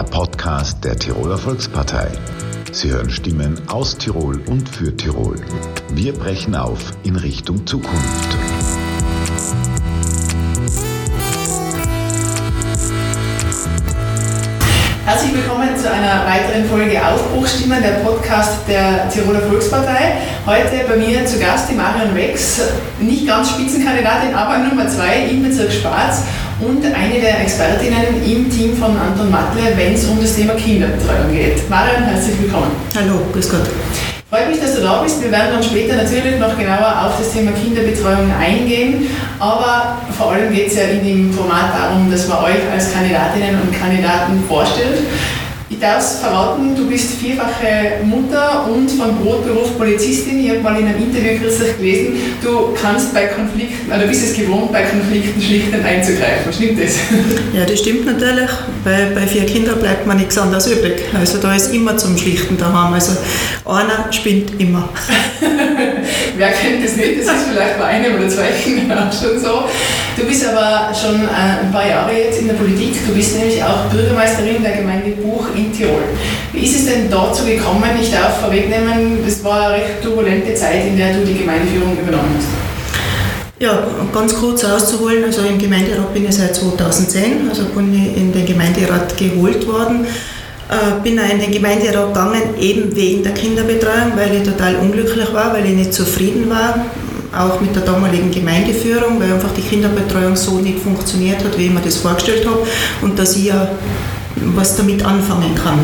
Der Podcast der Tiroler Volkspartei. Sie hören Stimmen aus Tirol und für Tirol. Wir brechen auf in Richtung Zukunft. Herzlich willkommen zu einer weiteren Folge Aufbruchstimmen, der Podcast der Tiroler Volkspartei. Heute bei mir zu Gast die Marion Wex, nicht ganz Spitzenkandidatin, aber Nummer zwei im Bezirk Schwarz und eine der Expertinnen im Team von Anton Matle, wenn es um das Thema Kinderbetreuung geht. Marion, herzlich willkommen. Hallo, grüß Gott. Freut mich, dass du da bist. Wir werden dann später natürlich noch genauer auf das Thema Kinderbetreuung eingehen. Aber vor allem geht es ja in dem Format darum, dass man euch als Kandidatinnen und Kandidaten vorstellt. Ich darf es verraten, du bist vierfache Mutter und von Brotberuf Polizistin. Ich habe mal in einem Interview kürzlich gelesen, du kannst bei Konflikten, oder bist es gewohnt, bei Konflikten schlichtend einzugreifen. Stimmt das? Ja, das stimmt natürlich. Bei, bei vier Kindern bleibt man nichts anderes übrig. Also da ist immer zum Schlichten daheim. Also einer spinnt immer. Wer kennt das nicht? Das ist vielleicht bei einem oder zwei Kindern auch schon so. Du bist aber schon äh, ein paar Jahre jetzt in der Politik. Du bist nämlich auch Bürgermeisterin der Gemeinde Buch. Wie ist es denn dazu gekommen? Ich darf vorwegnehmen, das war eine recht turbulente Zeit, in der du die Gemeindeführung übernommen hast. Ja, ganz kurz auszuholen, also im Gemeinderat bin ich seit 2010, also bin ich in den Gemeinderat geholt worden. Äh, bin auch in den Gemeinderat gegangen, eben wegen der Kinderbetreuung, weil ich total unglücklich war, weil ich nicht zufrieden war, auch mit der damaligen Gemeindeführung, weil einfach die Kinderbetreuung so nicht funktioniert hat, wie ich mir das vorgestellt habe und dass ich ja was damit anfangen kann.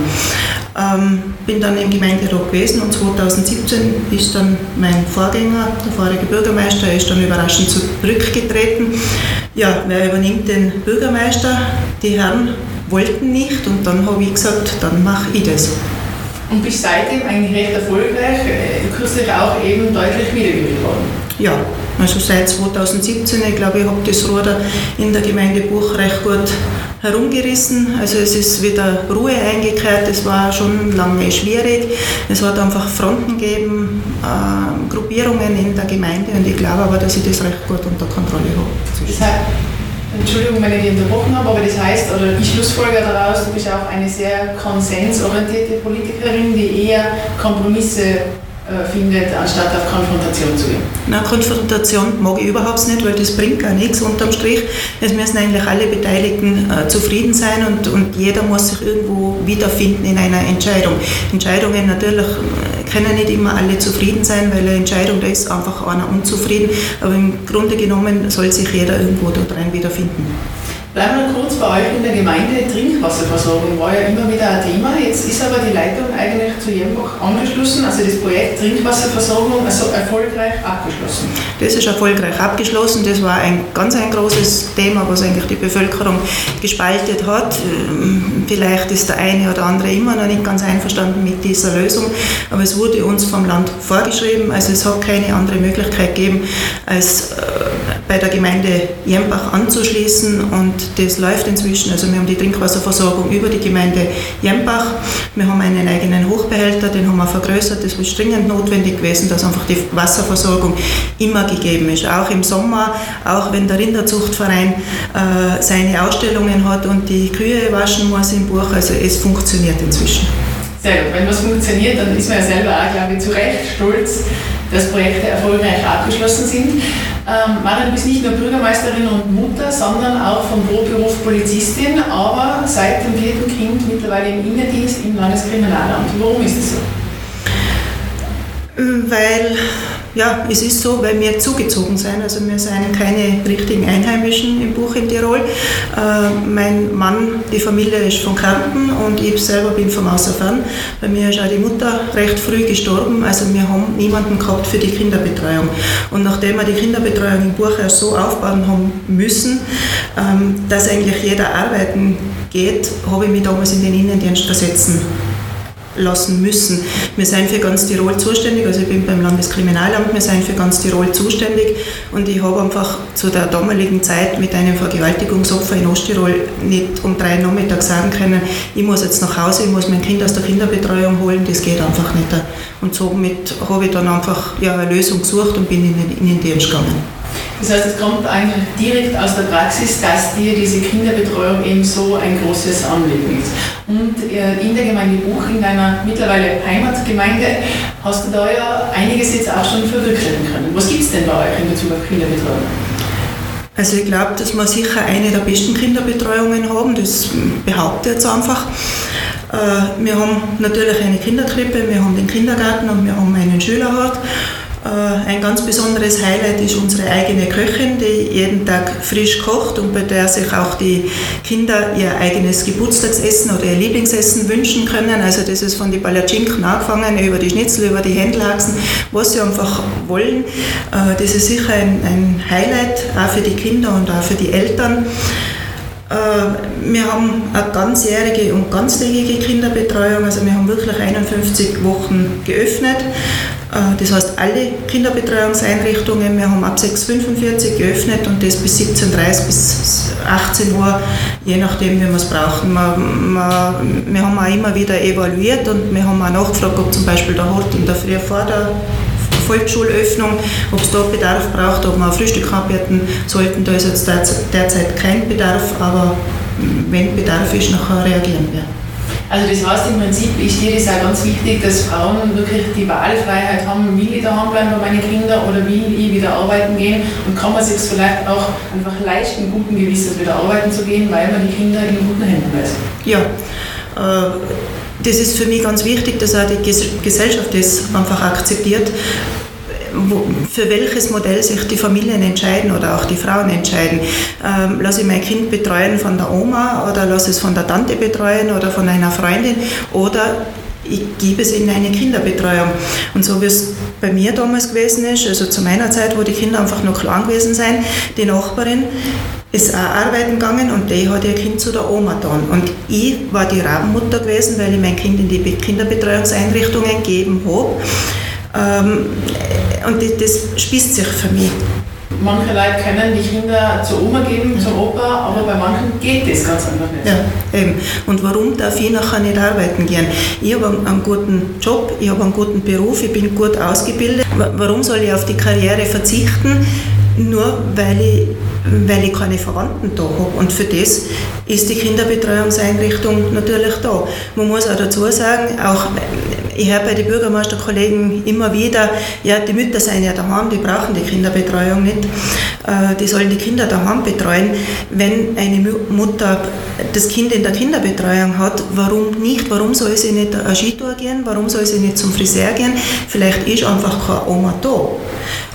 Ähm, bin dann im Gemeinderat gewesen und 2017 ist dann mein Vorgänger, der vorige Bürgermeister, ist dann überraschend zurückgetreten. Ja, wer übernimmt den Bürgermeister? Die Herren wollten nicht und dann habe ich gesagt, dann mache ich das. Und bist seitdem eigentlich recht erfolgreich, äh, kürzlich auch eben deutlich wiedergewählt worden. Ja, also seit 2017, ich glaube, ich habe das Ruder in der Gemeinde Buch recht gut herumgerissen. Also es ist wieder Ruhe eingekehrt, es war schon lange schwierig. Es hat einfach Fronten gegeben, äh, Gruppierungen in der Gemeinde und ich glaube aber, dass ich das recht gut unter Kontrolle habe. Entschuldigung, wenn ich dich unterbrochen habe, aber das heißt, oder ich schlussfolge daraus, du bist auch eine sehr konsensorientierte Politikerin, die eher Kompromisse findet, anstatt auf Konfrontation zu gehen? Na, Konfrontation mag ich überhaupt nicht, weil das bringt gar nichts unterm Strich. Es müssen eigentlich alle Beteiligten äh, zufrieden sein und, und jeder muss sich irgendwo wiederfinden in einer Entscheidung. Entscheidungen natürlich äh, können nicht immer alle zufrieden sein, weil eine Entscheidung, da ist einfach einer unzufrieden, aber im Grunde genommen soll sich jeder irgendwo dort rein wiederfinden. Bleiben wir kurz bei euch in der Gemeinde. Trinkwasserversorgung war ja immer wieder ein Thema. Jetzt ist aber die Leitung eigentlich zu Jembach angeschlossen, also das Projekt Trinkwasserversorgung also erfolgreich abgeschlossen. Das ist erfolgreich abgeschlossen. Das war ein ganz ein großes Thema, was eigentlich die Bevölkerung gespaltet hat. Ähm, vielleicht ist der eine oder andere immer noch nicht ganz einverstanden mit dieser Lösung, aber es wurde uns vom Land vorgeschrieben. Also es hat keine andere Möglichkeit gegeben, als äh, bei der Gemeinde Jembach anzuschließen und das läuft inzwischen. Also wir haben die Trinkwasserversorgung über die Gemeinde Jembach. Wir haben einen eigenen Hochbehälter, den haben wir vergrößert. Das ist dringend notwendig gewesen, dass einfach die Wasserversorgung immer gegeben ist. Auch im Sommer, auch wenn der Rinderzuchtverein äh, seine Ausstellungen hat und die Kühe waschen muss im Buch. Also es funktioniert inzwischen. Gut. Wenn was funktioniert, dann ist man ja selber auch, glaube ich, zu Recht stolz, dass Projekte erfolgreich abgeschlossen sind. Ähm, Marian, du bist nicht nur Bürgermeisterin und Mutter, sondern auch vom Brotberuf Polizistin, aber seit dem vierten Kind mittlerweile im Innendienst im Landeskriminalamt. Warum ist das so? Weil ja, es ist so, weil wir zugezogen sind. Also wir sind keine richtigen Einheimischen im Buch in Tirol. Äh, mein Mann, die Familie ist von Kärnten und ich selber bin vom Außerfern. Bei mir ist auch die Mutter recht früh gestorben. Also wir haben niemanden gehabt für die Kinderbetreuung. Und nachdem wir die Kinderbetreuung im Buch erst so aufbauen haben müssen, ähm, dass eigentlich jeder arbeiten geht, habe ich mich damals in den Innendienst versetzen lassen müssen. Wir sind für ganz Tirol zuständig, also ich bin beim Landeskriminalamt, wir sind für ganz Tirol zuständig und ich habe einfach zu der damaligen Zeit mit einem Vergewaltigungsopfer in Osttirol nicht um drei Nachmittag sagen können, ich muss jetzt nach Hause, ich muss mein Kind aus der Kinderbetreuung holen, das geht einfach nicht. Und somit habe ich dann einfach ja, eine Lösung gesucht und bin in den Innendienst gegangen. Das heißt, es kommt eigentlich direkt aus der Praxis, dass dir diese Kinderbetreuung eben so ein großes Anliegen ist. Und äh, in der Gemeinde Buch, in deiner mittlerweile Heimatgemeinde, hast du da ja einiges jetzt auch schon verwirklichen können. Was gibt es denn bei euch in Bezug auf Kinderbetreuung? Also ich glaube, dass wir sicher eine der besten Kinderbetreuungen haben, das behaupte ich jetzt einfach. Äh, wir haben natürlich eine Kinderkrippe, wir haben den Kindergarten und wir haben einen Schülerhort. Äh, ein ganz besonderes Highlight ist unsere eigene Köchin, die jeden Tag frisch kocht und bei der sich auch die Kinder ihr eigenes Geburtstagsessen oder ihr Lieblingsessen wünschen können. Also das ist von den Palatschinken angefangen, über die Schnitzel, über die Händelhaxen, was sie einfach wollen. Äh, das ist sicher ein, ein Highlight, auch für die Kinder und auch für die Eltern. Äh, wir haben eine ganzjährige und ganztägige Kinderbetreuung, also wir haben wirklich 51 Wochen geöffnet. Äh, das heißt, alle Kinderbetreuungseinrichtungen, wir haben ab 6.45 geöffnet und das bis 17.30 bis 18 Uhr, je nachdem, wie wir es brauchen. Wir, wir, wir, haben auch immer wieder evaluiert und wir haben auch nachgefragt, ob zum Beispiel der Hort in der Früh vor der Volksschulöffnung, ob es da Bedarf braucht, ob wir Frühstück anbieten sollten. Da ist jetzt derzeit kein Bedarf, aber wenn Bedarf ist, nachher reagieren wir. Also das heißt im Prinzip ist dir das auch ganz wichtig, dass Frauen wirklich die Wahlfreiheit haben, will ich daheim bleiben bei meinen Kindern oder will ich wieder arbeiten gehen und kann man sich vielleicht auch einfach leisten, guten Gewissens wieder arbeiten zu gehen, weil man die Kinder in guten Händen lässt. Ja, äh, das ist für mich ganz wichtig, dass auch die Gesellschaft das einfach akzeptiert für welches Modell sich die Familien entscheiden oder auch die Frauen entscheiden. Ähm, lasse ich mein Kind betreuen von der Oma oder lasse es von der Tante betreuen oder von einer Freundin oder ich gebe es in eine Kinderbetreuung. Und so wie es bei mir damals gewesen ist, also zu meiner Zeit, wo die Kinder einfach noch klein gewesen sind, die Nachbarin ist auch arbeiten gegangen und die hat ihr Kind zu der Oma getan. Und ich war die Rabenmutter gewesen, weil ich mein Kind in die Kinderbetreuungseinrichtungen gegeben habe. Ähm, und das spießt sich für mich. Manche Leute können die Kinder zur Oma geben, zur Opa, aber bei manchen geht das ganz einfach nicht. Ja, eben. Und warum darf ich nachher nicht arbeiten gehen? Ich habe einen guten Job, ich habe einen guten Beruf, ich bin gut ausgebildet. Warum soll ich auf die Karriere verzichten? Nur weil ich, weil ich keine Verwandten da habe. Und für das ist die Kinderbetreuungseinrichtung natürlich da. Man muss auch dazu sagen, auch ich höre bei den Bürgermeisterkollegen immer wieder, ja, die Mütter sind ja daheim, die brauchen die Kinderbetreuung nicht. Äh, die sollen die Kinder daheim betreuen. Wenn eine Mutter das Kind in der Kinderbetreuung hat, warum nicht? Warum soll sie nicht eine Skitour gehen? Warum soll sie nicht zum Friseur gehen? Vielleicht ist einfach keine Oma da.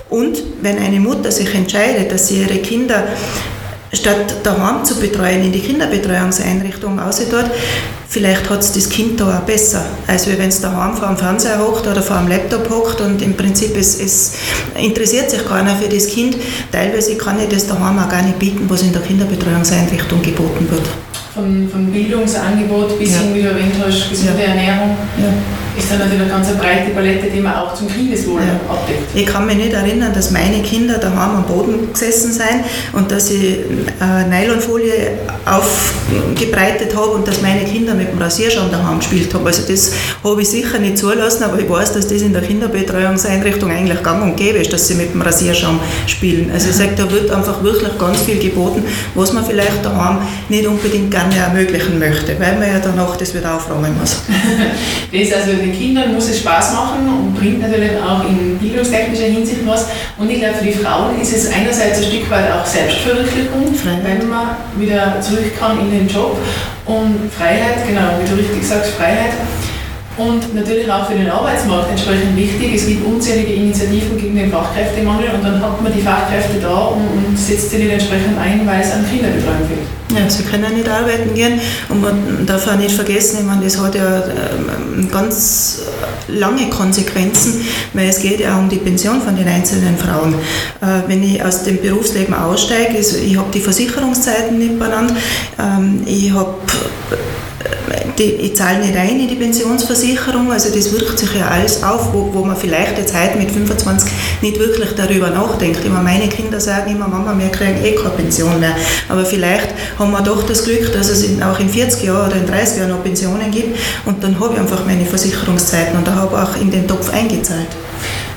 Und wenn eine Mutter sich entscheidet, dass sie ihre Kinder statt daheim zu betreuen, in die Kinderbetreuungseinrichtung aussieht, vielleicht hat es das Kind da auch besser, als wenn es daheim vor dem Fernseher hockt oder vor dem Laptop hockt und im Prinzip es, es interessiert sich keiner für das Kind. Teilweise kann ich das daheim auch gar nicht bieten, was in der Kinderbetreuungseinrichtung geboten wird. Von, von Bildungsangebot bis ja. hin, wie du erwähnt hast, gesunde ja. Ernährung. Ja ist dann natürlich eine ganz breite Palette, die man auch zum Kindeswohl ja. abdeckt. Ich kann mich nicht erinnern, dass meine Kinder daheim am Boden gesessen sind und dass ich äh, Nylonfolie aufgebreitet habe und dass meine Kinder mit dem Rasierschaum daheim gespielt haben. Also das habe ich sicher nicht zulassen, aber ich weiß, dass das in der Kinderbetreuungseinrichtung eigentlich gang und gäbe ist, dass sie mit dem Rasierschaum spielen. Also ich sage, da wird einfach wirklich ganz viel geboten, was man vielleicht daheim nicht unbedingt gerne ermöglichen möchte, weil man ja danach das wieder aufräumen muss. das ist also den Kindern muss es Spaß machen und bringt natürlich auch in bildungstechnischer Hinsicht was. Und ich glaube, für die Frauen ist es einerseits ein Stück weit auch Selbstverwirklichung, wenn man wieder zurück kann in den Job. Und Freiheit, genau, wie du richtig sagst, Freiheit. Und natürlich auch für den Arbeitsmarkt entsprechend wichtig. Es gibt unzählige Initiativen gegen den Fachkräftemangel und dann hat man die Fachkräfte da und, setzt sie nicht entsprechend ein, weil es an Kinderbetreuung fehlt. Ja, sie können nicht arbeiten gehen und man darf auch nicht vergessen, ich meine, das hat ja ähm, ganz lange Konsequenzen, weil es geht ja auch um die Pension von den einzelnen Frauen. Äh, wenn ich aus dem Berufsleben aussteige, ich habe die Versicherungszeiten nicht benannt, ähm, ich habe die, ich zahle nicht rein in die Pensionsversicherung, also das wirkt sich ja alles auf, wo, wo man vielleicht jetzt heute mit 25 nicht wirklich darüber nachdenkt. Immer meine Kinder sagen immer, Mama, wir kriegen eh keine Pension mehr. Aber vielleicht haben wir doch das Glück, dass es in, auch in 40 Jahren oder in 30 Jahren noch Pensionen gibt und dann habe ich einfach meine Versicherungszeiten und da habe ich auch in den Topf eingezahlt.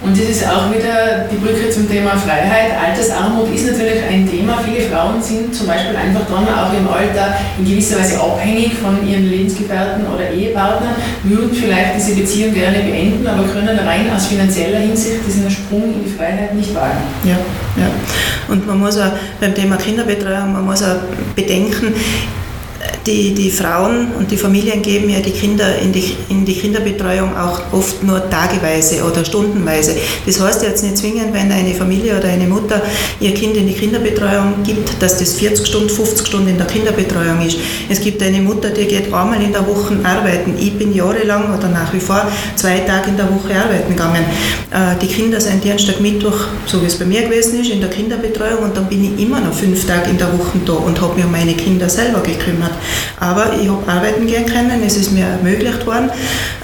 Und das ist auch wieder die Brücke zum Thema Freiheit. Altersarmut ist natürlich ein Thema. Viele Frauen sind zum Beispiel einfach dann auch im Alter in gewisser Weise abhängig von ihren Lebensgefährten oder Ehepartnern, würden vielleicht diese Beziehung gerne beenden, aber können rein aus finanzieller Hinsicht diesen Sprung in die Freiheit nicht wagen. Ja, ja. Und man muss auch beim Thema Kinderbetreuung, man muss auch bedenken, die, die Frauen und die Familien geben ja die Kinder in die, in die Kinderbetreuung auch oft nur tageweise oder stundenweise. Das heißt jetzt nicht zwingend, wenn eine Familie oder eine Mutter ihr Kind in die Kinderbetreuung gibt, dass das 40 Stunden, 50 Stunden in der Kinderbetreuung ist. Es gibt eine Mutter, die geht einmal in der Woche arbeiten. Ich bin jahrelang oder nach wie vor zwei Tage in der Woche arbeiten gegangen. Äh, die Kinder sind Dienstag, Mittwoch, so wie es bei mir gewesen ist, in der Kinderbetreuung und dann bin ich immer noch fünf Tage in der Woche da und habe mich um meine Kinder selber gekümmert. Aber ich habe arbeiten gehen können, es ist mir ermöglicht worden.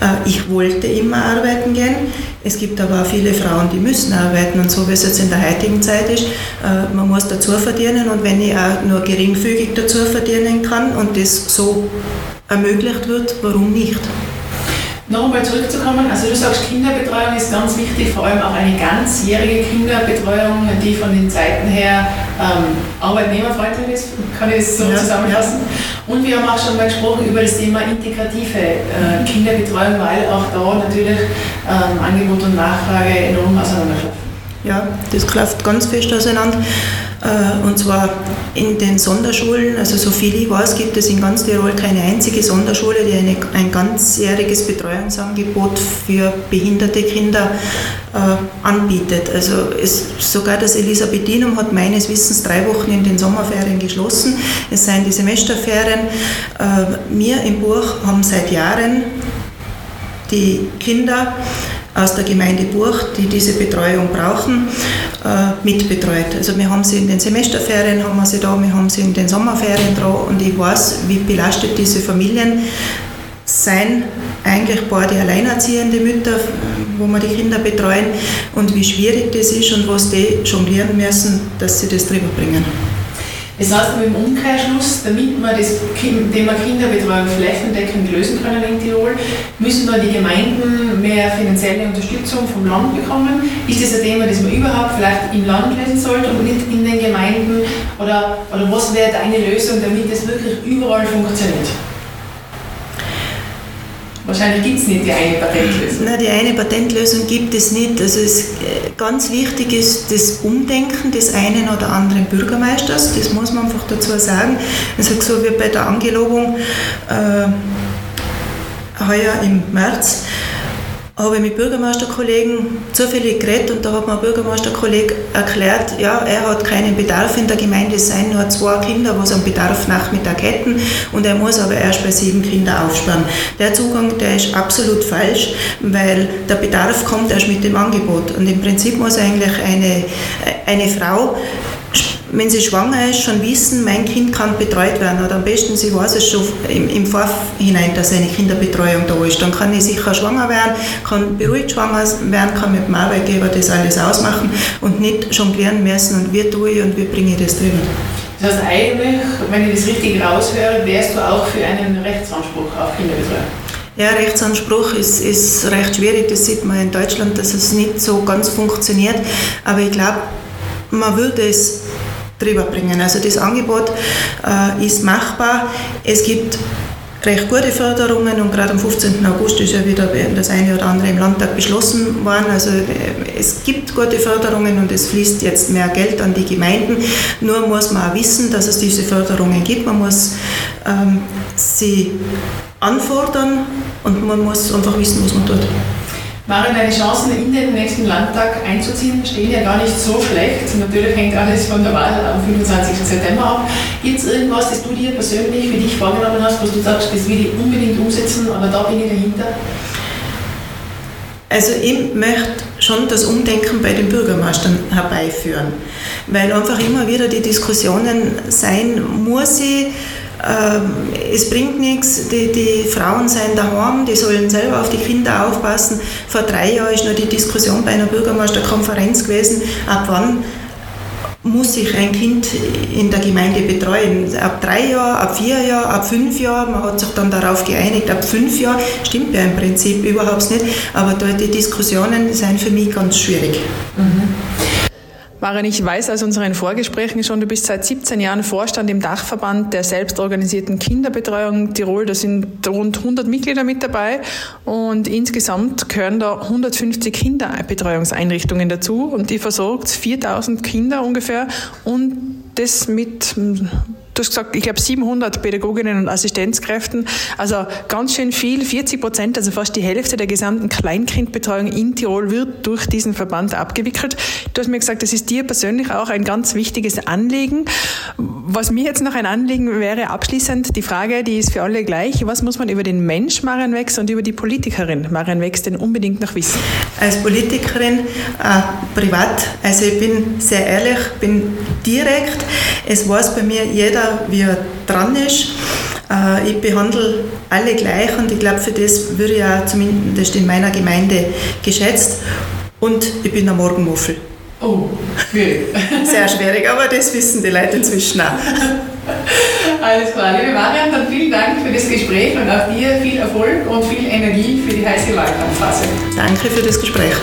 Äh, ich wollte immer arbeiten gehen. Es gibt aber auch viele Frauen, die müssen arbeiten und so wie es jetzt in der heutigen Zeit ist, äh, man muss dazu verdienen und wenn ich auch nur geringfügig dazu verdienen kann und das so ermöglicht wird, warum nicht? Noch einmal zurückzukommen, also du sagst, Kinderbetreuung ist ganz wichtig, vor allem auch eine ganzjährige Kinderbetreuung, die von den Zeiten her ähm, arbeitnehmerfreundlich ist, kann ich es so ja, zusammenfassen. Ja. Und wir haben auch schon mal gesprochen über das Thema integrative äh, Kinderbetreuung, weil auch da natürlich ähm, Angebot und Nachfrage enorm auseinanderklaffen. Ja, das klafft ganz fest auseinander. Äh, und zwar in den Sonderschulen, also so viel ich weiß, gibt es in ganz Tirol keine einzige Sonderschule, die eine, ein ganzjähriges Betreuungsangebot für behinderte Kinder äh, anbietet. Also es, sogar das Elisabethinum hat meines Wissens drei Wochen in den Sommerferien geschlossen. Es seien die Semesterferien. Äh, wir im Buch haben seit Jahren die Kinder aus der Gemeinde Burg, die diese Betreuung brauchen, äh, mitbetreut. Also wir haben sie in den Semesterferien, haben wir sie da, wir haben sie in den Sommerferien da und ich weiß, wie belastet diese Familien sein, eigentlich beide alleinerziehende Mütter, wo wir die Kinder betreuen und wie schwierig das ist und was die jonglieren müssen, dass sie das drüber bringen. Das heißt aber im Umkehrschluss, damit wir das Thema Kinderbetreuung flächendeckend lösen können in Tirol, müssen da die Gemeinden mehr finanzielle Unterstützung vom Land bekommen. Ist das ein Thema, das man überhaupt vielleicht im Land lösen sollte und nicht in den Gemeinden? Oder, oder was wäre eine Lösung, damit es wirklich überall funktioniert? Wahrscheinlich gibt es nicht die eine Patentlösung. Nein, die eine Patentlösung gibt es nicht. Also es, äh, ganz wichtig ist das Umdenken des einen oder anderen Bürgermeisters, das muss man einfach dazu sagen. Also so wie bei der Angelobung äh, heuer im März, habe ich mit Bürgermeisterkollegen zufällig geredet und da hat mir ein Bürgermeisterkollege erklärt, ja, er hat keinen Bedarf in der Gemeinde, es seien nur zwei Kinder, was einen Bedarf Nachmittag hätten und er muss aber erst bei sieben Kindern aufsparen. Der Zugang, der ist absolut falsch, weil der Bedarf kommt erst mit dem Angebot und im Prinzip muss eigentlich eine, eine Frau wenn sie schwanger ist, schon wissen, mein Kind kann betreut werden. Oder am besten, sie weiß es schon im, im Vorhinein, dass eine Kinderbetreuung da ist. Dann kann ich sicher schwanger werden, kann beruhigt schwanger werden, kann mit dem Arbeitgeber das alles ausmachen und nicht jonglieren müssen und wie tue ich und wie bringe ich das drüber. Das heißt eigentlich, wenn ich das richtig raushöre, wärst du auch für einen Rechtsanspruch auf Kinderbetreuung? Ja, Rechtsanspruch ist, ist recht schwierig. Das sieht man in Deutschland, dass es nicht so ganz funktioniert. Aber ich glaube, man würde es drüber bringen. Also das Angebot äh, ist machbar. Es gibt recht gute Förderungen und gerade am 15. August ist ja wieder das eine oder andere im Landtag beschlossen worden. Also äh, es gibt gute Förderungen und es fließt jetzt mehr Geld an die Gemeinden. Nur muss man auch wissen, dass es diese Förderungen gibt. Man muss ähm, sie anfordern und man muss einfach wissen, was man tut. Maren, deine Chancen in den nächsten Landtag einzuziehen stehen ja gar nicht so schlecht. Natürlich hängt alles von der Wahl am 25. September ab. Gibt es irgendwas, das du dir persönlich für dich vorgenommen hast, was du sagst, das will ich unbedingt umsetzen, aber da bin ich dahinter? Also ich möchte schon das Umdenken bei den Bürgermeistern herbeiführen, weil einfach immer wieder die Diskussionen sein, muss ich es bringt nichts, die, die Frauen seien daheim, die sollen selber auf die Kinder aufpassen. Vor drei Jahren ist noch die Diskussion bei einer Bürgermeisterkonferenz gewesen, ab wann muss ich ein Kind in der Gemeinde betreuen. Ab drei Jahren, ab vier Jahren, ab fünf Jahren, man hat sich dann darauf geeinigt, ab fünf Jahren stimmt ja im Prinzip überhaupt nicht, aber dort die Diskussionen sind für mich ganz schwierig. Mhm. Maren, ich weiß aus unseren Vorgesprächen schon, du bist seit 17 Jahren Vorstand im Dachverband der selbstorganisierten Kinderbetreuung Tirol. Da sind rund 100 Mitglieder mit dabei und insgesamt gehören da 150 Kinderbetreuungseinrichtungen dazu und die versorgt 4000 Kinder ungefähr und das mit du hast gesagt, ich glaube 700 Pädagoginnen und Assistenzkräften, also ganz schön viel, 40 Prozent, also fast die Hälfte der gesamten Kleinkindbetreuung in Tirol wird durch diesen Verband abgewickelt. Du hast mir gesagt, das ist dir persönlich auch ein ganz wichtiges Anliegen. Was mir jetzt noch ein Anliegen wäre, abschließend die Frage, die ist für alle gleich. Was muss man über den Mensch Marian Wex und über die Politikerin Marian Wex denn unbedingt noch wissen? Als Politikerin, äh, privat, also ich bin sehr ehrlich, bin direkt. Es weiß bei mir jeder, wie er dran ist. Äh, ich behandle alle gleich und ich glaube, für das würde ich auch zumindest in meiner Gemeinde geschätzt. Und ich bin ein Morgenmuffel. Oh, schwierig. Sehr schwierig, aber das wissen die Leute inzwischen auch. Alles klar. Liebe Marian, dann vielen Dank für das Gespräch und auch dir viel Erfolg und viel Energie für die heiße Wahlkampfphase. Danke für das Gespräch.